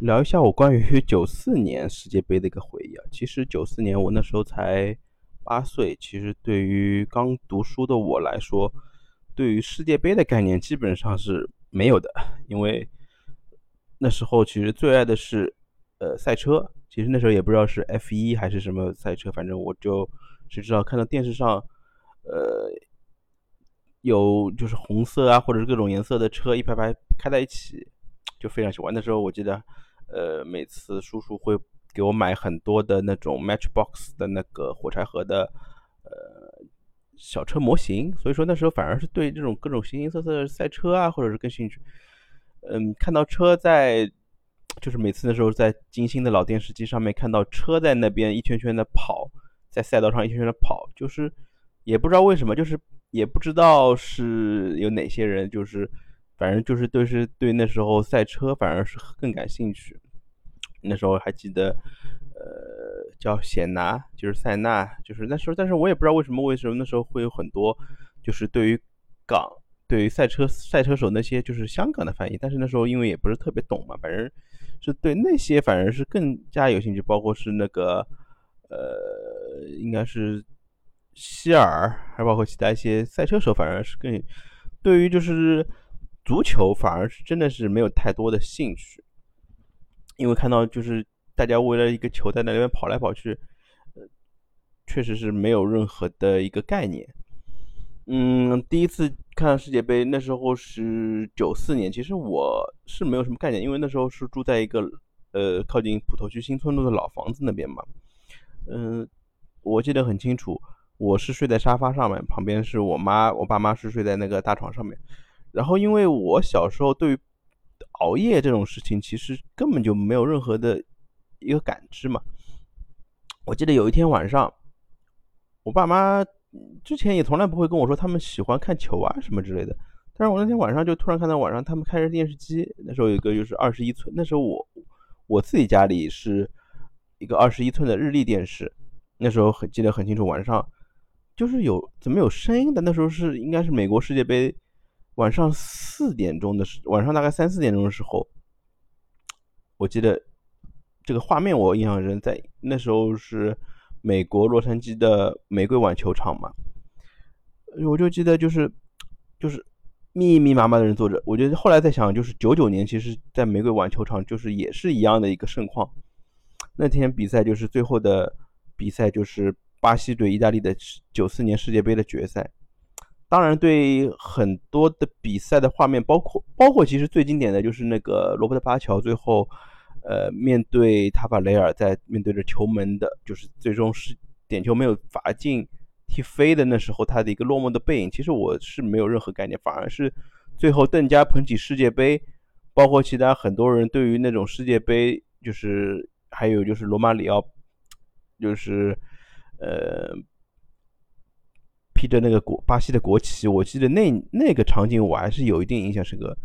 聊一下我关于九四年世界杯的一个回忆啊。其实九四年我那时候才八岁，其实对于刚读书的我来说，对于世界杯的概念基本上是没有的，因为那时候其实最爱的是呃赛车，其实那时候也不知道是 F 一还是什么赛车，反正我就只知道看到电视上呃有就是红色啊或者是各种颜色的车一排排开在一起。就非常喜欢。那时候我记得，呃，每次叔叔会给我买很多的那种 Matchbox 的那个火柴盒的，呃，小车模型。所以说那时候反而是对这种各种形形色色的赛车啊，或者是更兴趣。嗯，看到车在，就是每次那时候在金星的老电视机上面看到车在那边一圈圈的跑，在赛道上一圈圈的跑，就是也不知道为什么，就是也不知道是有哪些人就是。反正就是都是对那时候赛车反而是更感兴趣。那时候还记得，呃，叫显拿，就是塞纳，就是那时候，但是我也不知道为什么，为什么那时候会有很多，就是对于港，对于赛车赛车手那些就是香港的翻译。但是那时候因为也不是特别懂嘛，反正是对那些反而是更加有兴趣，包括是那个，呃，应该是希尔，还包括其他一些赛车手，反而是更对于就是。足球反而是真的是没有太多的兴趣，因为看到就是大家为了一个球在那边跑来跑去，呃，确实是没有任何的一个概念。嗯，第一次看世界杯那时候是九四年，其实我是没有什么概念，因为那时候是住在一个呃靠近普陀区新村路的老房子那边嘛。嗯，我记得很清楚，我是睡在沙发上面，旁边是我妈，我爸妈是睡在那个大床上面。然后，因为我小时候对于熬夜这种事情，其实根本就没有任何的一个感知嘛。我记得有一天晚上，我爸妈之前也从来不会跟我说他们喜欢看球啊什么之类的。但是我那天晚上就突然看到晚上他们开着电视机，那时候有一个就是二十一寸，那时候我我自己家里是一个二十一寸的日立电视，那时候很记得很清楚，晚上就是有怎么有声音的？那时候是应该是美国世界杯。晚上四点钟的时，晚上大概三四点钟的时候，我记得这个画面我印象深，在那时候是美国洛杉矶的玫瑰碗球场嘛，我就记得就是就是密密麻麻的人坐着。我觉得后来在想，就是九九年，其实在玫瑰碗球场就是也是一样的一个盛况。那天比赛就是最后的比赛，就是巴西对意大利的九四年世界杯的决赛。当然，对很多的比赛的画面，包括包括其实最经典的就是那个罗伯特巴乔最后，呃，面对塔法雷尔在面对着球门的，就是最终是点球没有罚进踢飞的那时候，他的一个落寞的背影，其实我是没有任何概念，反而是最后邓加捧起世界杯，包括其他很多人对于那种世界杯，就是还有就是罗马里奥，就是呃。披着那个国巴西的国旗，我记得那那个场景我还是有一定印象深刻。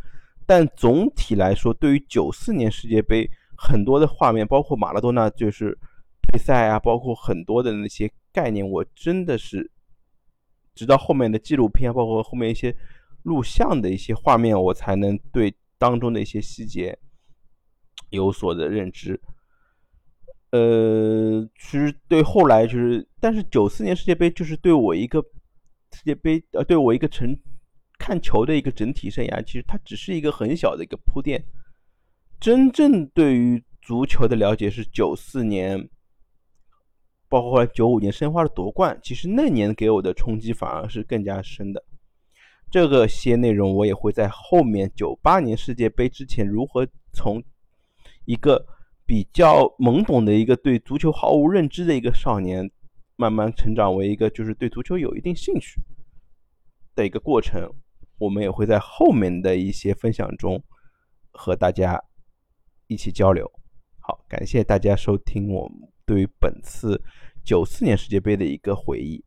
但总体来说，对于九四年世界杯很多的画面，包括马拉多纳就是退赛啊，包括很多的那些概念，我真的是直到后面的纪录片，包括后面一些录像的一些画面，我才能对当中的一些细节有所的认知。呃，其实对后来就是，但是九四年世界杯就是对我一个。世界杯呃，对我一个成看球的一个整体生涯，其实它只是一个很小的一个铺垫。真正对于足球的了解是九四年，包括后来九五年申花的夺冠，其实那年给我的冲击反而是更加深的。这个些内容我也会在后面九八年世界杯之前，如何从一个比较懵懂的一个对足球毫无认知的一个少年。慢慢成长为一个就是对足球有一定兴趣的一个过程，我们也会在后面的一些分享中和大家一起交流。好，感谢大家收听我对于本次九四年世界杯的一个回忆。